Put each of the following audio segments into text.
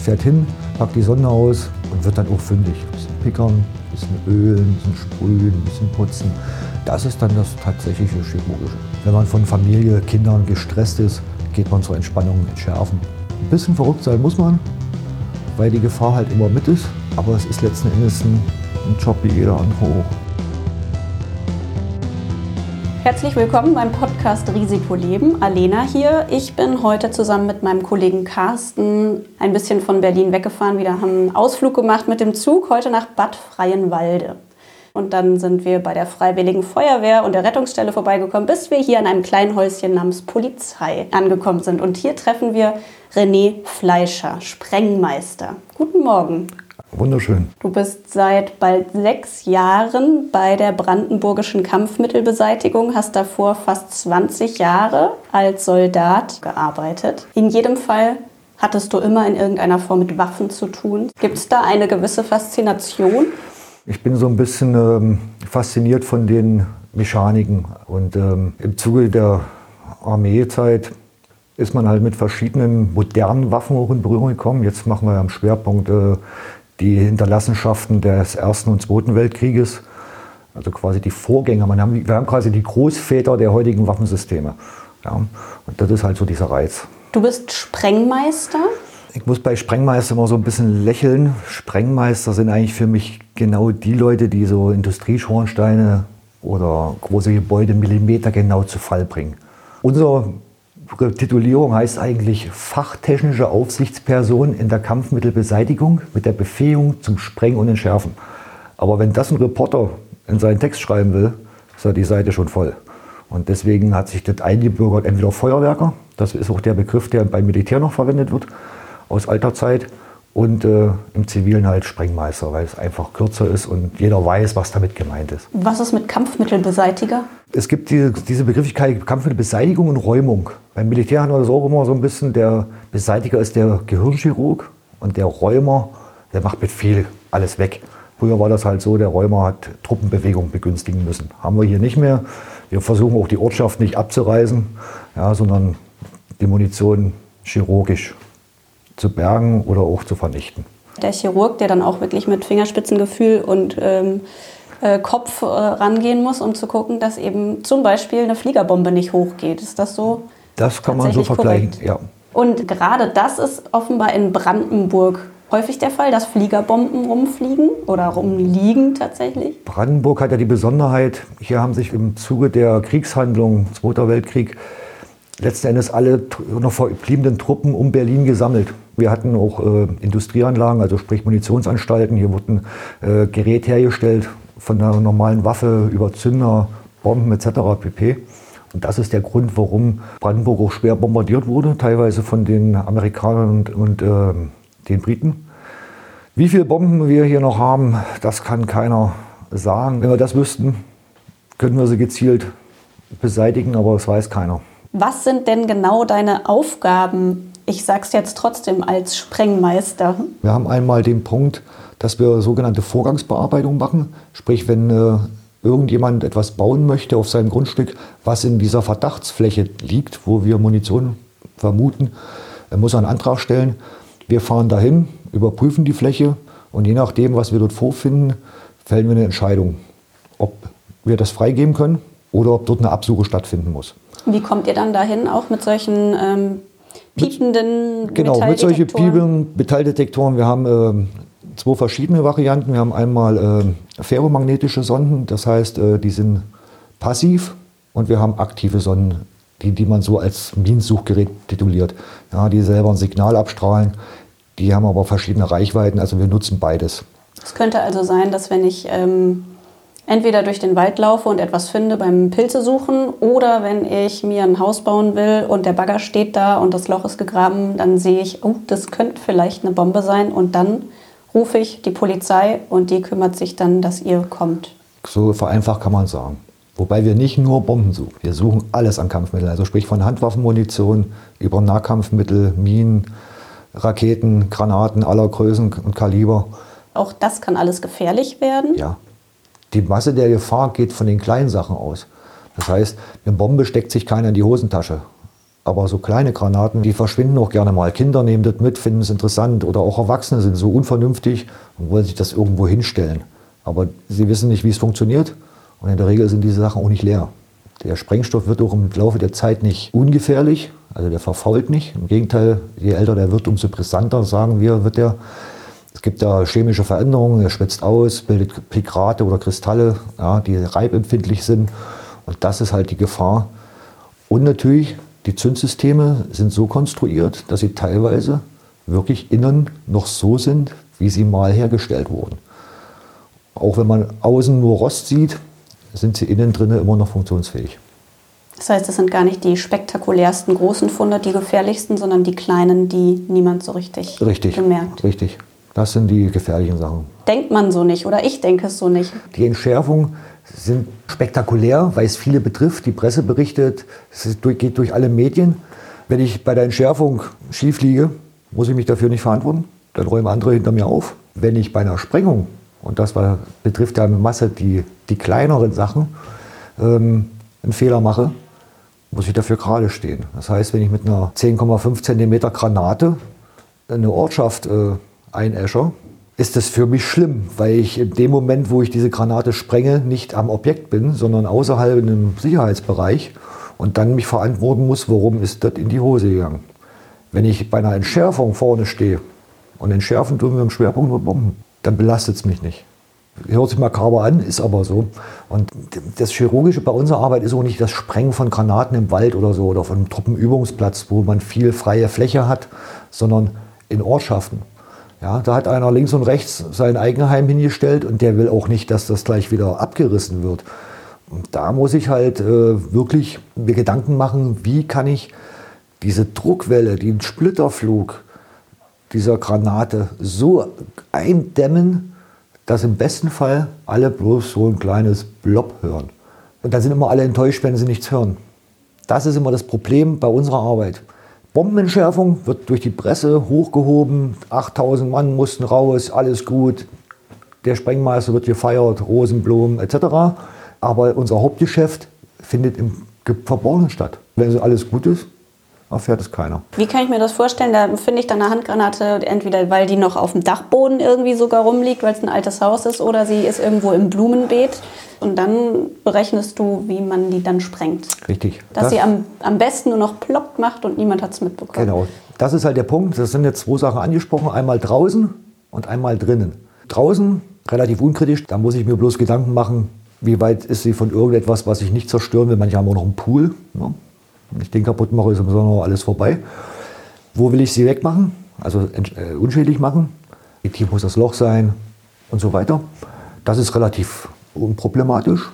fährt hin, packt die Sonne aus und wird dann auch fündig. Ein bisschen pickern, ein bisschen ölen, ein bisschen sprühen, ein bisschen putzen. Das ist dann das tatsächliche Chirurgische. Wenn man von Familie, Kindern gestresst ist, geht man zur Entspannung entschärfen. Ein bisschen verrückt sein muss man, weil die Gefahr halt immer mit ist. Aber es ist letzten Endes ein Job wie jeder andere auch. Herzlich willkommen beim Podcast Risikoleben. Alena hier. Ich bin heute zusammen mit meinem Kollegen Carsten ein bisschen von Berlin weggefahren. Wir haben einen Ausflug gemacht mit dem Zug heute nach Bad Freienwalde. Und dann sind wir bei der Freiwilligen Feuerwehr und der Rettungsstelle vorbeigekommen, bis wir hier in einem kleinen Häuschen namens Polizei angekommen sind. Und hier treffen wir René Fleischer, Sprengmeister. Guten Morgen. Wunderschön. Du bist seit bald sechs Jahren bei der brandenburgischen Kampfmittelbeseitigung, hast davor fast 20 Jahre als Soldat gearbeitet. In jedem Fall hattest du immer in irgendeiner Form mit Waffen zu tun. Gibt es da eine gewisse Faszination? Ich bin so ein bisschen ähm, fasziniert von den Mechaniken. Und ähm, im Zuge der Armeezeit ist man halt mit verschiedenen modernen Waffen auch in Berührung gekommen. Jetzt machen wir am Schwerpunkt äh, die Hinterlassenschaften des Ersten und Zweiten Weltkrieges, also quasi die Vorgänger. Man haben, wir haben quasi die Großväter der heutigen Waffensysteme. Ja, und das ist halt so dieser Reiz. Du bist Sprengmeister? Ich muss bei Sprengmeister immer so ein bisschen lächeln. Sprengmeister sind eigentlich für mich genau die Leute, die so Industrieschornsteine oder große Gebäude millimetergenau zu Fall bringen. Unsere Titulierung heißt eigentlich fachtechnische Aufsichtsperson in der Kampfmittelbeseitigung mit der Befähigung zum Sprengen und Entschärfen. Aber wenn das ein Reporter in seinen Text schreiben will, ist ja die Seite schon voll. Und deswegen hat sich das eingebürgert, entweder Feuerwerker, das ist auch der Begriff, der beim Militär noch verwendet wird, aus alter Zeit, und äh, im Zivilen halt Sprengmeister, weil es einfach kürzer ist und jeder weiß, was damit gemeint ist. Was ist mit Kampfmittelbeseitiger? Es gibt die, diese Begrifflichkeit Kampfmittelbeseitigung und Räumung. Beim Militär haben wir das auch immer so ein bisschen. Der Beseitiger ist der Gehirnchirurg und der Räumer, der macht mit viel alles weg. Früher war das halt so, der Räumer hat Truppenbewegung begünstigen müssen. Haben wir hier nicht mehr. Wir versuchen auch die Ortschaft nicht abzureißen, ja, sondern die Munition chirurgisch zu bergen oder auch zu vernichten. Der Chirurg, der dann auch wirklich mit Fingerspitzengefühl und ähm, äh, Kopf äh, rangehen muss, um zu gucken, dass eben zum Beispiel eine Fliegerbombe nicht hochgeht. Ist das so? Das kann man so vergleichen, korrekt? ja. Und gerade das ist offenbar in Brandenburg häufig der Fall, dass Fliegerbomben rumfliegen oder rumliegen tatsächlich? Brandenburg hat ja die Besonderheit, hier haben sich im Zuge der Kriegshandlungen, Zweiter Weltkrieg, letzten Endes alle noch verbliebenen Truppen um Berlin gesammelt. Wir hatten auch äh, Industrieanlagen, also sprich Munitionsanstalten. Hier wurden äh, Gerät hergestellt, von einer normalen Waffe über Zünder, Bomben etc. pp. Und das ist der Grund, warum Brandenburg auch schwer bombardiert wurde, teilweise von den Amerikanern und, und äh, den Briten. Wie viele Bomben wir hier noch haben, das kann keiner sagen. Wenn wir das wüssten, könnten wir sie gezielt beseitigen, aber das weiß keiner. Was sind denn genau deine Aufgaben? Ich sage es jetzt trotzdem als Sprengmeister. Wir haben einmal den Punkt, dass wir sogenannte Vorgangsbearbeitung machen. Sprich, wenn äh, irgendjemand etwas bauen möchte auf seinem Grundstück, was in dieser Verdachtsfläche liegt, wo wir Munition vermuten, er muss einen Antrag stellen. Wir fahren dahin, überprüfen die Fläche und je nachdem, was wir dort vorfinden, fällen wir eine Entscheidung, ob wir das freigeben können oder ob dort eine Absuche stattfinden muss. Wie kommt ihr dann dahin, auch mit solchen ähm, piependen mit, Genau, mit solchen piependen Metalldetektoren. Wir haben äh, zwei verschiedene Varianten. Wir haben einmal äh, ferromagnetische Sonden, das heißt, äh, die sind passiv und wir haben aktive Sonden, die, die man so als Minensuchgerät tituliert. Ja, die selber ein Signal abstrahlen, die haben aber verschiedene Reichweiten, also wir nutzen beides. Es könnte also sein, dass wenn ich ähm, entweder durch den Wald laufe und etwas finde beim Pilze suchen oder wenn ich mir ein Haus bauen will und der Bagger steht da und das Loch ist gegraben, dann sehe ich, oh, das könnte vielleicht eine Bombe sein und dann rufe ich die Polizei und die kümmert sich dann, dass ihr kommt. So vereinfacht kann man sagen. Wobei wir nicht nur Bomben suchen, wir suchen alles an Kampfmitteln, also sprich von Handwaffenmunition über Nahkampfmittel, Minen, Raketen, Granaten aller Größen und Kaliber. Auch das kann alles gefährlich werden? Ja, die Masse der Gefahr geht von den kleinen Sachen aus. Das heißt, eine Bombe steckt sich keiner in die Hosentasche. Aber so kleine Granaten, die verschwinden auch gerne mal. Kinder nehmen das mit, finden es interessant. Oder auch Erwachsene sind so unvernünftig und wollen sich das irgendwo hinstellen. Aber sie wissen nicht, wie es funktioniert. Und in der Regel sind diese Sachen auch nicht leer. Der Sprengstoff wird auch im Laufe der Zeit nicht ungefährlich, also der verfault nicht. Im Gegenteil, je älter der wird, umso brisanter, sagen wir, wird der. Es gibt da chemische Veränderungen, er schwitzt aus, bildet Pikrate oder Kristalle, ja, die reibempfindlich sind. Und das ist halt die Gefahr. Und natürlich, die Zündsysteme sind so konstruiert, dass sie teilweise wirklich innen noch so sind, wie sie mal hergestellt wurden. Auch wenn man außen nur Rost sieht, sind sie innen drin immer noch funktionsfähig. Das heißt, es sind gar nicht die spektakulärsten großen Funde, die gefährlichsten, sondern die kleinen, die niemand so richtig, richtig bemerkt. Richtig. Das sind die gefährlichen Sachen. Denkt man so nicht oder ich denke es so nicht. Die Entschärfungen sind spektakulär, weil es viele betrifft. Die Presse berichtet, es geht durch alle Medien. Wenn ich bei der Entschärfung schief liege, muss ich mich dafür nicht verantworten. Dann räumen andere hinter mir auf. Wenn ich bei einer Sprengung und das war, betrifft ja in Masse die, die kleineren Sachen, ähm, einen Fehler mache, muss ich dafür gerade stehen. Das heißt, wenn ich mit einer 10,5 cm Granate eine Ortschaft äh, einäscher, ist das für mich schlimm, weil ich in dem Moment, wo ich diese Granate sprenge, nicht am Objekt bin, sondern außerhalb in einem Sicherheitsbereich und dann mich verantworten muss, warum ist das in die Hose gegangen. Wenn ich bei einer Entschärfung vorne stehe und entschärfen tun wir im Schwerpunkt nur Bomben, dann belastet es mich nicht. Hört sich makaber an, ist aber so. Und das Chirurgische bei unserer Arbeit ist auch nicht das Sprengen von Granaten im Wald oder so oder von einem Truppenübungsplatz, wo man viel freie Fläche hat, sondern in Ortschaften. Ja, da hat einer links und rechts sein Eigenheim hingestellt und der will auch nicht, dass das gleich wieder abgerissen wird. Und da muss ich halt äh, wirklich mir Gedanken machen, wie kann ich diese Druckwelle, den Splitterflug, dieser Granate so eindämmen, dass im besten Fall alle bloß so ein kleines Blob hören. Und dann sind immer alle enttäuscht, wenn sie nichts hören. Das ist immer das Problem bei unserer Arbeit. Bombenentschärfung wird durch die Presse hochgehoben, 8000 Mann mussten raus, alles gut, der Sprengmeister wird gefeiert, Rosenblumen etc. Aber unser Hauptgeschäft findet im Verborgenen statt. Wenn so alles gut ist, erfährt es keiner. Wie kann ich mir das vorstellen? Da finde ich dann eine Handgranate entweder, weil die noch auf dem Dachboden irgendwie sogar rumliegt, weil es ein altes Haus ist, oder sie ist irgendwo im Blumenbeet. Und dann berechnest du, wie man die dann sprengt. Richtig. Dass das sie am, am besten nur noch plopp macht und niemand hat es mitbekommen. Genau. Das ist halt der Punkt. Das sind jetzt zwei Sachen angesprochen. Einmal draußen und einmal drinnen. Draußen relativ unkritisch. Da muss ich mir bloß Gedanken machen, wie weit ist sie von irgendetwas, was ich nicht zerstören will. Manche haben auch noch einen Pool. Ne? Wenn ich den kaputt mache, ist im Sommer alles vorbei. Wo will ich sie wegmachen? Also äh, unschädlich machen. Wie tief muss das Loch sein und so weiter. Das ist relativ unproblematisch.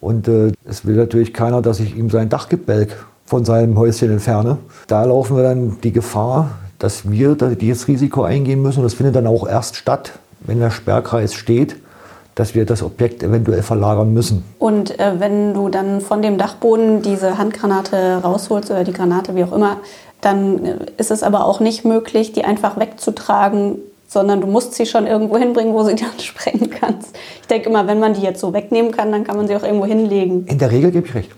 Und äh, es will natürlich keiner, dass ich ihm sein Dachgebälk von seinem Häuschen entferne. Da laufen wir dann die Gefahr, dass wir dieses Risiko eingehen müssen. Und das findet dann auch erst statt, wenn der Sperrkreis steht dass wir das Objekt eventuell verlagern müssen. Und äh, wenn du dann von dem Dachboden diese Handgranate rausholst oder die Granate, wie auch immer, dann äh, ist es aber auch nicht möglich, die einfach wegzutragen, sondern du musst sie schon irgendwo hinbringen, wo sie dann sprengen kannst. Ich denke immer, wenn man die jetzt so wegnehmen kann, dann kann man sie auch irgendwo hinlegen. In der Regel gebe ich recht.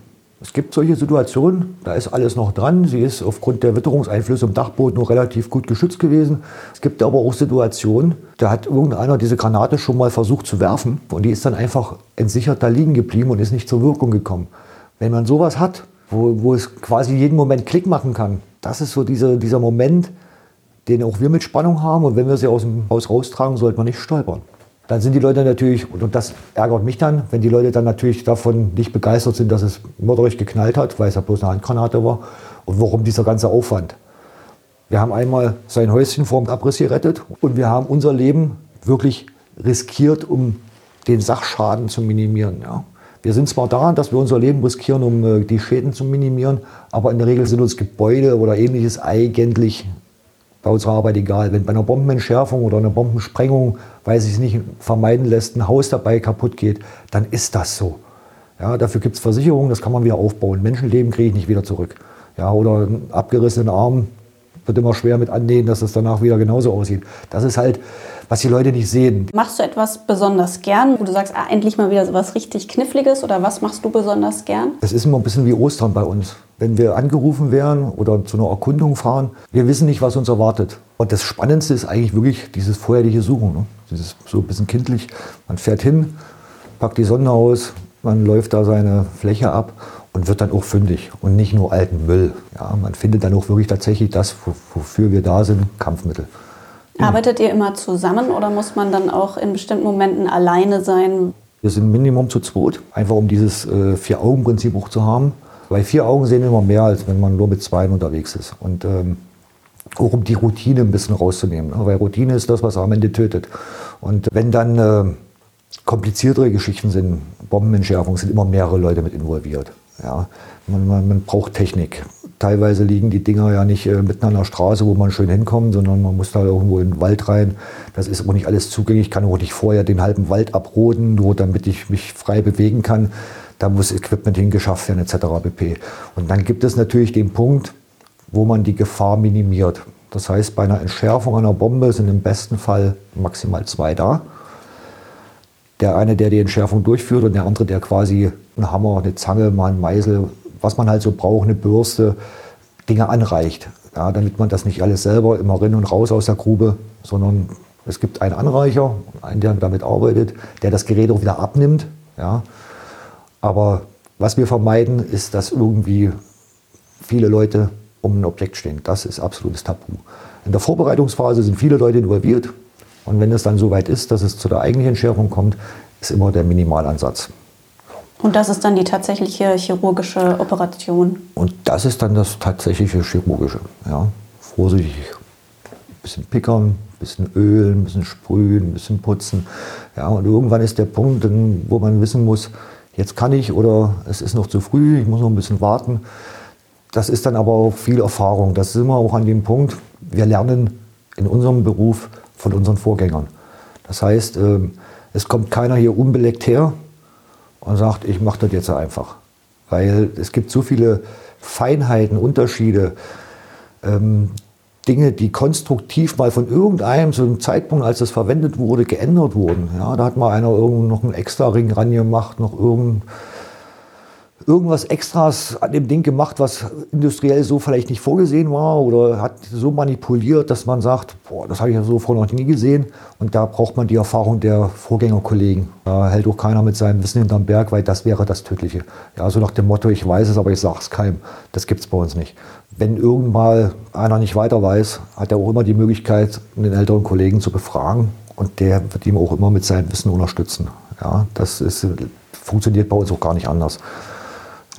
Es gibt solche Situationen, da ist alles noch dran. Sie ist aufgrund der Witterungseinflüsse im Dachboden noch relativ gut geschützt gewesen. Es gibt aber auch Situationen, da hat irgendeiner diese Granate schon mal versucht zu werfen und die ist dann einfach entsichert da liegen geblieben und ist nicht zur Wirkung gekommen. Wenn man sowas hat, wo, wo es quasi jeden Moment Klick machen kann, das ist so diese, dieser Moment, den auch wir mit Spannung haben. Und wenn wir sie aus dem Haus raustragen, sollte man nicht stolpern dann sind die Leute natürlich, und das ärgert mich dann, wenn die Leute dann natürlich davon nicht begeistert sind, dass es mörderisch geknallt hat, weil es ja bloß eine Handgranate war. Und warum dieser ganze Aufwand? Wir haben einmal sein Häuschen vor dem Abriss gerettet und wir haben unser Leben wirklich riskiert, um den Sachschaden zu minimieren. Ja. Wir sind zwar da, dass wir unser Leben riskieren, um äh, die Schäden zu minimieren, aber in der Regel sind uns Gebäude oder ähnliches eigentlich bei unserer Arbeit egal. Wenn bei einer Bombenentschärfung oder einer Bombensprengung, weil sich es nicht vermeiden lässt, ein Haus dabei kaputt geht, dann ist das so. Ja, dafür gibt es Versicherungen, das kann man wieder aufbauen. Menschenleben kriege ich nicht wieder zurück. Ja, oder einen abgerissenen Arm wird immer schwer mit annehmen, dass es danach wieder genauso aussieht. Das ist halt, was die Leute nicht sehen. Machst du etwas besonders gern, wo du sagst, ah, endlich mal wieder so was richtig Kniffliges oder was machst du besonders gern? Es ist immer ein bisschen wie Ostern bei uns. Wenn wir angerufen werden oder zu einer Erkundung fahren, wir wissen nicht, was uns erwartet. Und das Spannendste ist eigentlich wirklich dieses vorherliche Suchen. Ne? Dieses so ein bisschen kindlich. Man fährt hin, packt die Sonne aus, man läuft da seine Fläche ab und wird dann auch fündig und nicht nur alten Müll. Ja, man findet dann auch wirklich tatsächlich das, wofür wir da sind, Kampfmittel. Arbeitet ihr immer zusammen oder muss man dann auch in bestimmten Momenten alleine sein? Wir sind Minimum zu zweit, einfach um dieses äh, Vier-Augen-Prinzip auch zu haben. Weil vier Augen sehen immer mehr, als wenn man nur mit zwei unterwegs ist. Und ähm, auch um die Routine ein bisschen rauszunehmen. Ne? Weil Routine ist das, was am Ende tötet. Und wenn dann äh, kompliziertere Geschichten sind, Bombenentschärfung, sind immer mehrere Leute mit involviert. Ja, man, man, man, braucht Technik. Teilweise liegen die Dinger ja nicht äh, mitten an der Straße, wo man schön hinkommt, sondern man muss da irgendwo in den Wald rein. Das ist auch nicht alles zugänglich. Ich kann auch nicht vorher den halben Wald abroden, nur damit ich mich frei bewegen kann. Da muss Equipment hingeschafft werden, etc. pp. Und dann gibt es natürlich den Punkt, wo man die Gefahr minimiert. Das heißt, bei einer Entschärfung einer Bombe sind im besten Fall maximal zwei da. Der eine, der die Entschärfung durchführt und der andere, der quasi einen Hammer, eine Zange, mal einen Meißel, was man halt so braucht, eine Bürste, Dinge anreicht. Ja, damit man das nicht alles selber immer rein und raus aus der Grube, sondern es gibt einen Anreicher, einen, der damit arbeitet, der das Gerät auch wieder abnimmt. Ja. Aber was wir vermeiden, ist, dass irgendwie viele Leute um ein Objekt stehen. Das ist absolutes Tabu. In der Vorbereitungsphase sind viele Leute involviert. Und wenn es dann soweit ist, dass es zu der eigentlichen Entschärfung kommt, ist immer der Minimalansatz. Und das ist dann die tatsächliche chirurgische Operation? Und das ist dann das tatsächliche chirurgische. Ja. Vorsichtig, ein bisschen pickern, ein bisschen ölen, ein bisschen sprühen, ein bisschen putzen. Ja, und irgendwann ist der Punkt, wo man wissen muss, jetzt kann ich oder es ist noch zu früh, ich muss noch ein bisschen warten. Das ist dann aber auch viel Erfahrung. Das ist immer auch an dem Punkt, wir lernen in unserem Beruf von unseren Vorgängern. Das heißt, ähm, es kommt keiner hier unbeleckt her und sagt, ich mache das jetzt einfach. Weil es gibt so viele Feinheiten, Unterschiede, ähm, Dinge, die konstruktiv mal von irgendeinem zu einem Zeitpunkt, als das verwendet wurde, geändert wurden. Ja, da hat mal einer irgendwo noch einen extra Ring ran gemacht, noch irgendein irgendwas Extras an dem Ding gemacht, was industriell so vielleicht nicht vorgesehen war oder hat so manipuliert, dass man sagt, boah, das habe ich ja so vorher noch nie gesehen. Und da braucht man die Erfahrung der Vorgängerkollegen. Da hält auch keiner mit seinem Wissen hinterm Berg, weil das wäre das Tödliche. Ja, so nach dem Motto, ich weiß es, aber ich sage es keinem. Das gibt es bei uns nicht. Wenn irgendwann einer nicht weiter weiß, hat er auch immer die Möglichkeit, einen älteren Kollegen zu befragen. Und der wird ihm auch immer mit seinem Wissen unterstützen. Ja, das ist, funktioniert bei uns auch gar nicht anders.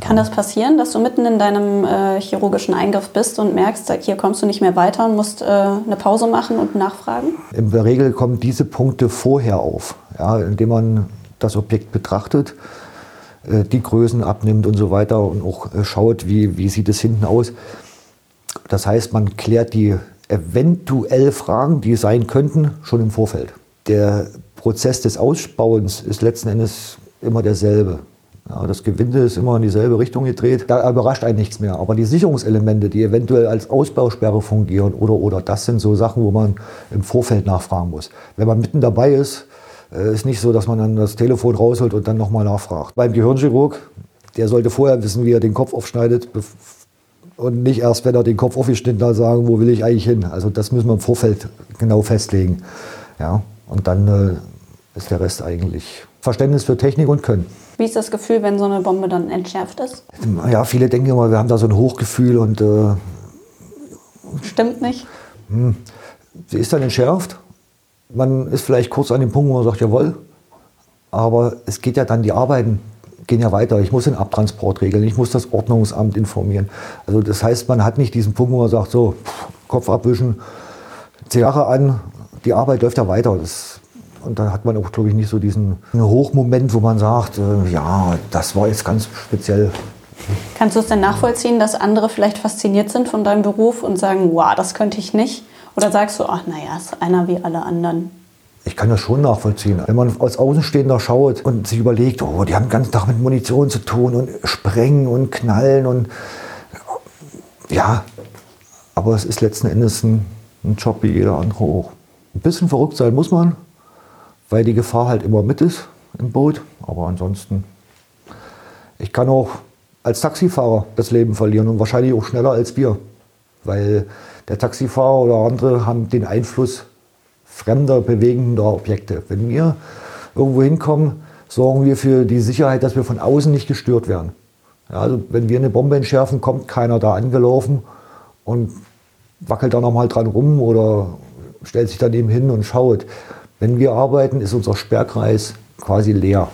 Kann das passieren, dass du mitten in deinem äh, chirurgischen Eingriff bist und merkst, hier kommst du nicht mehr weiter und musst äh, eine Pause machen und nachfragen? In der Regel kommen diese Punkte vorher auf, ja, indem man das Objekt betrachtet, äh, die Größen abnimmt und so weiter und auch äh, schaut, wie, wie sieht es hinten aus. Das heißt, man klärt die eventuell Fragen, die sein könnten, schon im Vorfeld. Der Prozess des Ausbauens ist letzten Endes immer derselbe. Ja, das Gewinde ist immer in dieselbe Richtung gedreht. Da überrascht einen nichts mehr. Aber die Sicherungselemente, die eventuell als Ausbausperre fungieren oder, oder das sind so Sachen, wo man im Vorfeld nachfragen muss. Wenn man mitten dabei ist, äh, ist nicht so, dass man dann das Telefon rausholt und dann nochmal nachfragt. Beim Gehirnchirurg, der sollte vorher wissen, wie er den Kopf aufschneidet und nicht erst, wenn er den Kopf aufgeschnitten hat, sagen, wo will ich eigentlich hin. Also das müssen wir im Vorfeld genau festlegen. Ja, und dann äh, ist der Rest eigentlich Verständnis für Technik und Können. Wie ist das Gefühl, wenn so eine Bombe dann entschärft ist? Ja, viele denken immer, wir haben da so ein Hochgefühl und. Äh, Stimmt nicht. Hm, sie ist dann entschärft. Man ist vielleicht kurz an dem Punkt, wo man sagt, jawohl. Aber es geht ja dann, die Arbeiten gehen ja weiter. Ich muss den Abtransport regeln, ich muss das Ordnungsamt informieren. Also das heißt, man hat nicht diesen Punkt, wo man sagt, so, Kopf abwischen, Zigarre an, die Arbeit läuft ja weiter. Das und da hat man auch, glaube ich, nicht so diesen Hochmoment, wo man sagt, äh, ja, das war jetzt ganz speziell. Kannst du es denn nachvollziehen, dass andere vielleicht fasziniert sind von deinem Beruf und sagen, wow, das könnte ich nicht? Oder sagst du, ach naja, ist einer wie alle anderen? Ich kann das schon nachvollziehen. Wenn man als Außenstehender schaut und sich überlegt, oh, die haben den ganzen Tag mit Munition zu tun und sprengen und knallen und ja, aber es ist letzten Endes ein, ein Job wie jeder andere auch. Ein bisschen verrückt sein muss man, weil die Gefahr halt immer mit ist im Boot. Aber ansonsten, ich kann auch als Taxifahrer das Leben verlieren und wahrscheinlich auch schneller als wir. Weil der Taxifahrer oder andere haben den Einfluss fremder, bewegender Objekte. Wenn wir irgendwo hinkommen, sorgen wir für die Sicherheit, dass wir von außen nicht gestört werden. Ja, also wenn wir eine Bombe entschärfen, kommt keiner da angelaufen und wackelt da nochmal dran rum oder stellt sich daneben hin und schaut. Wenn wir arbeiten, ist unser Sperrkreis quasi leer.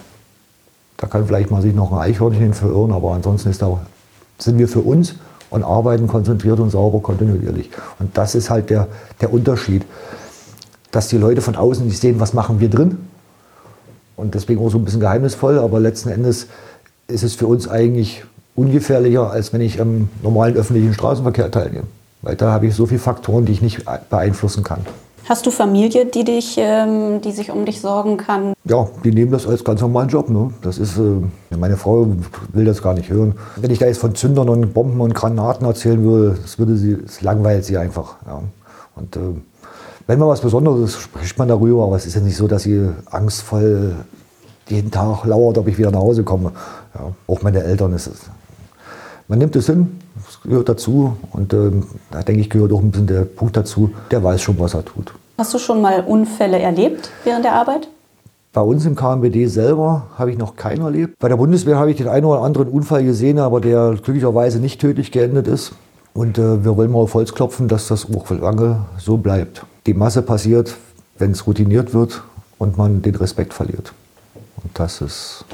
Da kann vielleicht mal sich noch ein Eichhörnchen verirren, aber ansonsten da, sind wir für uns und arbeiten konzentriert und sauber kontinuierlich. Und das ist halt der, der Unterschied, dass die Leute von außen nicht sehen, was machen wir drin. Und deswegen auch so ein bisschen geheimnisvoll, aber letzten Endes ist es für uns eigentlich ungefährlicher, als wenn ich am normalen öffentlichen Straßenverkehr teilnehme. Weil da habe ich so viele Faktoren, die ich nicht beeinflussen kann. Hast du Familie, die, dich, ähm, die sich um dich sorgen kann? Ja, die nehmen das als ganz normalen Job. Ne? Das ist, äh, meine Frau will das gar nicht hören. Wenn ich da jetzt von Zündern und Bomben und Granaten erzählen würde, das, würde sie, das langweilt sie einfach. Ja. Und äh, wenn man was Besonderes ist, spricht man darüber, aber es ist ja nicht so, dass sie angstvoll jeden Tag lauert, ob ich wieder nach Hause komme. Ja. Auch meine Eltern ist es. Man nimmt es hin, gehört dazu. Und ähm, da denke ich, gehört auch ein bisschen der Punkt dazu, der weiß schon, was er tut. Hast du schon mal Unfälle erlebt während der Arbeit? Bei uns im KMBD selber habe ich noch keinen erlebt. Bei der Bundeswehr habe ich den einen oder anderen Unfall gesehen, aber der glücklicherweise nicht tödlich geendet ist. Und äh, wir wollen mal auf Holz klopfen, dass das auch lange so bleibt. Die Masse passiert, wenn es routiniert wird und man den Respekt verliert. Und das ist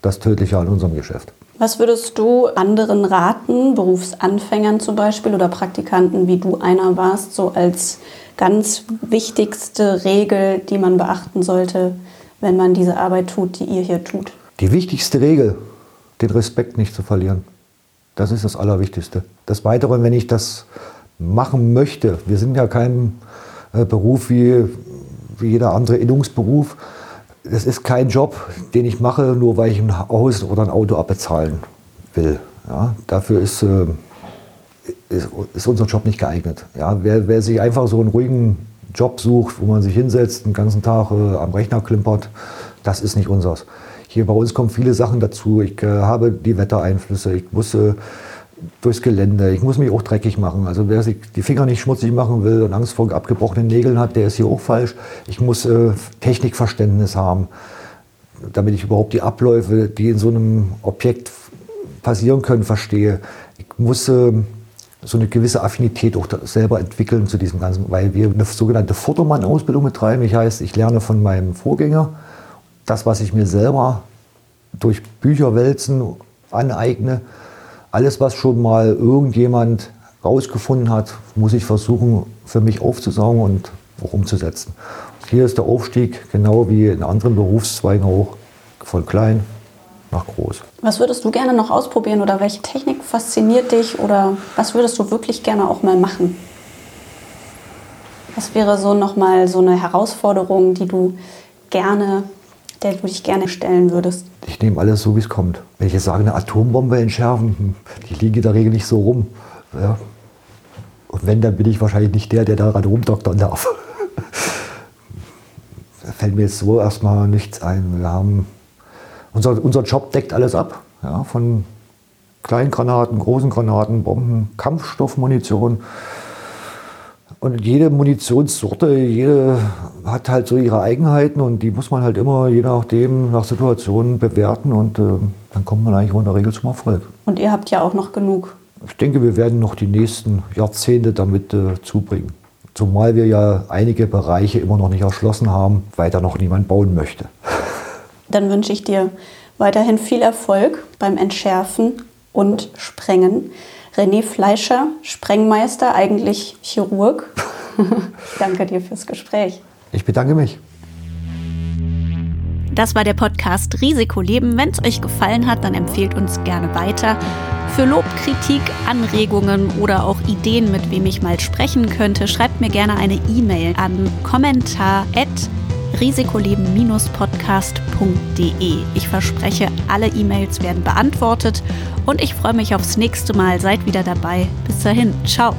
das Tödliche an unserem Geschäft. Was würdest du anderen raten, Berufsanfängern zum Beispiel oder Praktikanten, wie du einer warst, so als ganz wichtigste Regel, die man beachten sollte, wenn man diese Arbeit tut, die ihr hier tut? Die wichtigste Regel, den Respekt nicht zu verlieren. Das ist das Allerwichtigste. Das Weitere, wenn ich das machen möchte, wir sind ja kein äh, Beruf wie, wie jeder andere Innungsberuf, das ist kein Job, den ich mache, nur weil ich ein Haus oder ein Auto abbezahlen will. Ja, dafür ist, äh, ist, ist, unser Job nicht geeignet. Ja, wer, wer, sich einfach so einen ruhigen Job sucht, wo man sich hinsetzt, den ganzen Tag äh, am Rechner klimpert, das ist nicht unseres. Hier bei uns kommen viele Sachen dazu. Ich äh, habe die Wettereinflüsse, ich muss äh, durchs Gelände. Ich muss mich auch dreckig machen. Also wer sich die Finger nicht schmutzig machen will und Angst vor abgebrochenen Nägeln hat, der ist hier auch falsch. Ich muss äh, Technikverständnis haben, damit ich überhaupt die Abläufe, die in so einem Objekt passieren können, verstehe. Ich muss äh, so eine gewisse Affinität auch selber entwickeln zu diesem Ganzen, weil wir eine sogenannte Fotomann-Ausbildung betreiben. Ich heißt, ich lerne von meinem Vorgänger das, was ich mir selber durch Bücher wälzen aneigne alles, was schon mal irgendjemand rausgefunden hat, muss ich versuchen, für mich aufzusaugen und auch umzusetzen. Hier ist der Aufstieg, genau wie in anderen Berufszweigen auch, von klein nach groß. Was würdest du gerne noch ausprobieren oder welche Technik fasziniert dich oder was würdest du wirklich gerne auch mal machen? Was wäre so nochmal so eine Herausforderung, die du gerne der du dich gerne stellen würdest? Ich nehme alles so, wie es kommt. Wenn ich jetzt sage, eine Atombombe entschärfen, die liegen in der Regel nicht so rum. Ja. Und wenn, dann bin ich wahrscheinlich nicht der, der daran rumdoktern darf. da fällt mir jetzt so erstmal nichts ein. Wir haben, unser, unser Job deckt alles ab. Ja, von kleinen Granaten, großen Granaten, Bomben, Kampfstoffmunition. Und jede Munitionssorte, jede hat halt so ihre Eigenheiten und die muss man halt immer, je nachdem, nach Situationen bewerten und äh, dann kommt man eigentlich in der Regel zum Erfolg. Und ihr habt ja auch noch genug. Ich denke, wir werden noch die nächsten Jahrzehnte damit äh, zubringen. Zumal wir ja einige Bereiche immer noch nicht erschlossen haben, weil da noch niemand bauen möchte. Dann wünsche ich dir weiterhin viel Erfolg beim Entschärfen und Sprengen. René Fleischer, Sprengmeister, eigentlich Chirurg. Danke dir fürs Gespräch. Ich bedanke mich. Das war der Podcast Risikoleben. Wenn es euch gefallen hat, dann empfehlt uns gerne weiter. Für Lob, Kritik, Anregungen oder auch Ideen, mit wem ich mal sprechen könnte, schreibt mir gerne eine E-Mail an kommentar@risikoleben-podcast.de. Ich verspreche, alle E-Mails werden beantwortet und ich freue mich aufs nächste Mal. Seid wieder dabei. Bis dahin, ciao.